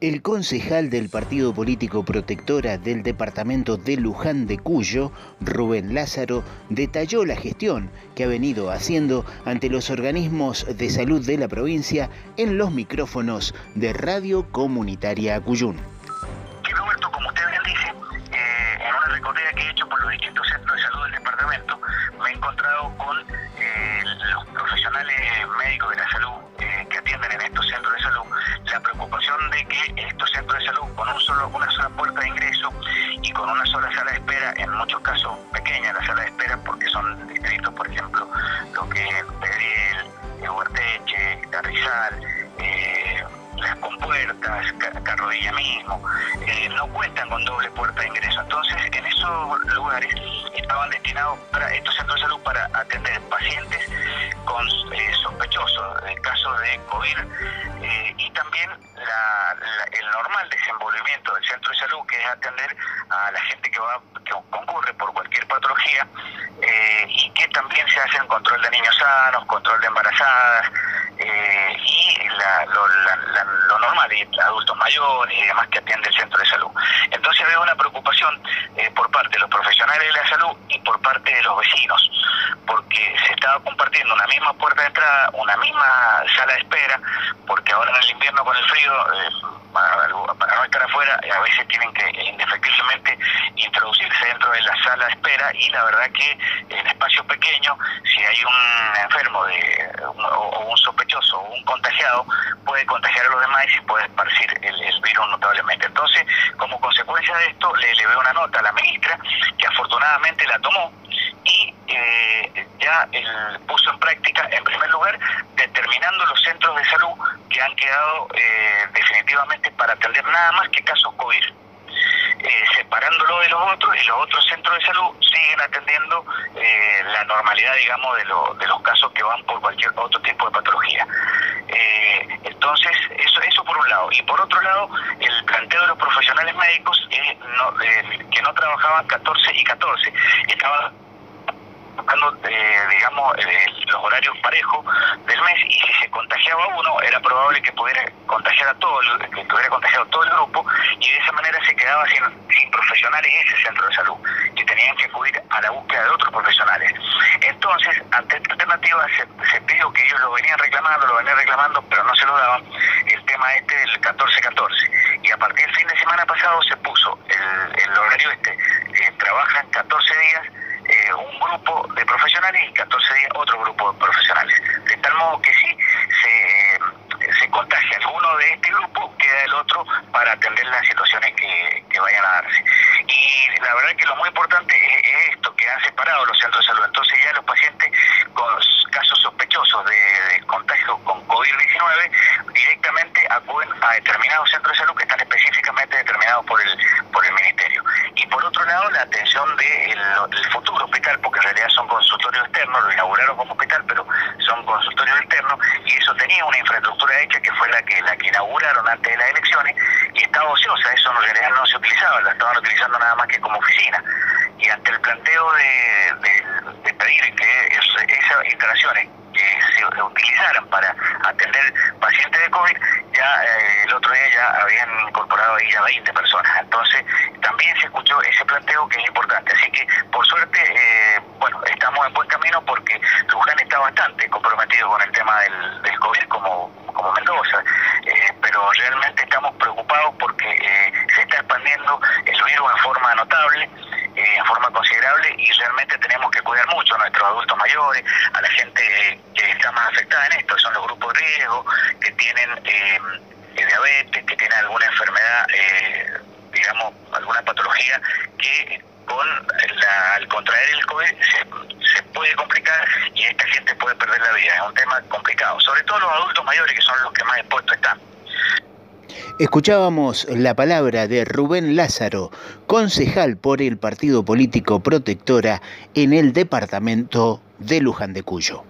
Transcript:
El concejal del partido político protectora del departamento de Luján de Cuyo, Rubén Lázaro, detalló la gestión que ha venido haciendo ante los organismos de salud de la provincia en los micrófonos de Radio Comunitaria Cuyún. Roberto, como usted bien dice, eh, en una recorrida que he hecho por los distintos centros de salud del departamento, me he encontrado con eh, los profesionales médicos de la salud eh, que estos centros de salud con un solo, una sola puerta de ingreso y con una sola sala de espera, en muchos casos pequeña la sala de espera porque son distritos, por ejemplo, lo que es Pedriel, Huarteche, Carrizal, compuertas, Carrodilla mismo, eh, no cuentan con doble puerta de ingreso. Entonces, en esos lugares estaban destinados para estos centros de salud para atender pacientes con eh, sospechosos de casos de COVID eh, y también el normal desenvolvimiento del centro de salud, que es atender a la gente que va que concurre por cualquier patología y que también se hace hacen control de niños sanos, control de embarazadas y la, adultos mayores y demás que atiende el centro de salud. Entonces había una preocupación eh, por parte de los profesionales de la salud y por parte de los vecinos, porque se estaba compartiendo una misma puerta de entrada, una misma sala de espera, porque ahora en el invierno con el frío, eh, para, no estar afuera, a veces tienen que indefectiblemente introducirse dentro de la sala de espera y la verdad que en pequeño, si hay un enfermo de, o un sospechoso o un contagiado, puede contagiar a los demás y puede esparcir el, virus notablemente. Entonces, como consecuencia de esto, le le una nota a la ministra que afortunadamente la tomó y eh, ya puso en práctica, en primer lugar, determinando los centros de salud que han quedado eh, definitivamente para atender nada más que casos COVID. Eh, separándolo de los otros y los otros centros de salud siguen atendiendo eh, la normalidad, digamos, de, de los casos que van por cualquier otro tipo de patología. Eh, entonces, eso, eso por un lado. Y por otro lado, el planteo de los profesionales médicos no, que no trabajaban 14 y 14, estaban buscando, digamos, los horarios parejos del mes y si se contagiaba uno, era probable que pudiera contagiar a todo, que pudiera contagiado todo el grupo y de esa manera se quedaba sin, sin profesionales ese centro de salud y tenían que acudir a la búsqueda de otros profesionales. Entonces, ante esta alternativa se, se pidió que ellos lo venían reclamando, lo venían reclamando, pero no se lo daban, el tema este del 14-14. Y a partir del fin de semana pasado se puso el, el horario este, que trabajan 14 días eh, grupo de profesionales y 14 días otro grupo de profesionales. De tal modo que si se, se contagia alguno de este grupo, queda el otro para atender las situaciones que, que vayan a darse. Y la verdad que lo muy importante es, esto, que han separado los centros de salud. Entonces ya los pacientes con casos sospechosos de, de contagio con COVID-19 directamente acuden a determinados centros de salud que están específicamente determinados por el, por el Ministerio. Por otro lado, la atención del de futuro hospital, porque en realidad son consultorios externos, lo inauguraron como hospital, pero son consultorios externos, y eso tenía una infraestructura hecha que fue la que, la que inauguraron antes de las elecciones, y estaba ociosa, eso en realidad no se utilizaba, la estaban utilizando nada más que como oficina. Y ante el planteo de, pedir que esas instalaciones que se utilizaran para atender pacientes de COVID, ya eh, el otro día ya habían incorporado ahí ya 20 personas. Entonces, también se escuchó ese planteo que es importante. Así que, por suerte, eh, bueno, estamos en buen camino porque Luján está bastante comprometido con el tema del, del COVID como, como Mendoza. Eh, pero realmente estamos preocupados porque se está expandiendo el virus en forma notable en forma considerable y realmente tenemos que cuidar mucho a nuestros adultos mayores, a la gente que está más afectada en esto, son los grupos de riesgo, que tienen eh, diabetes, que tienen alguna enfermedad, eh, digamos, alguna patología que con la, al contraer el COVID se, se, puede complicar y esta gente puede perder la vida. Es un tema complicado, sobre todo los adultos mayores que son los que más expuestos están. Escuchábamos la palabra de Rubén Lázaro, concejal por el partido político Protectora en el departamento de Luján de Cuyo.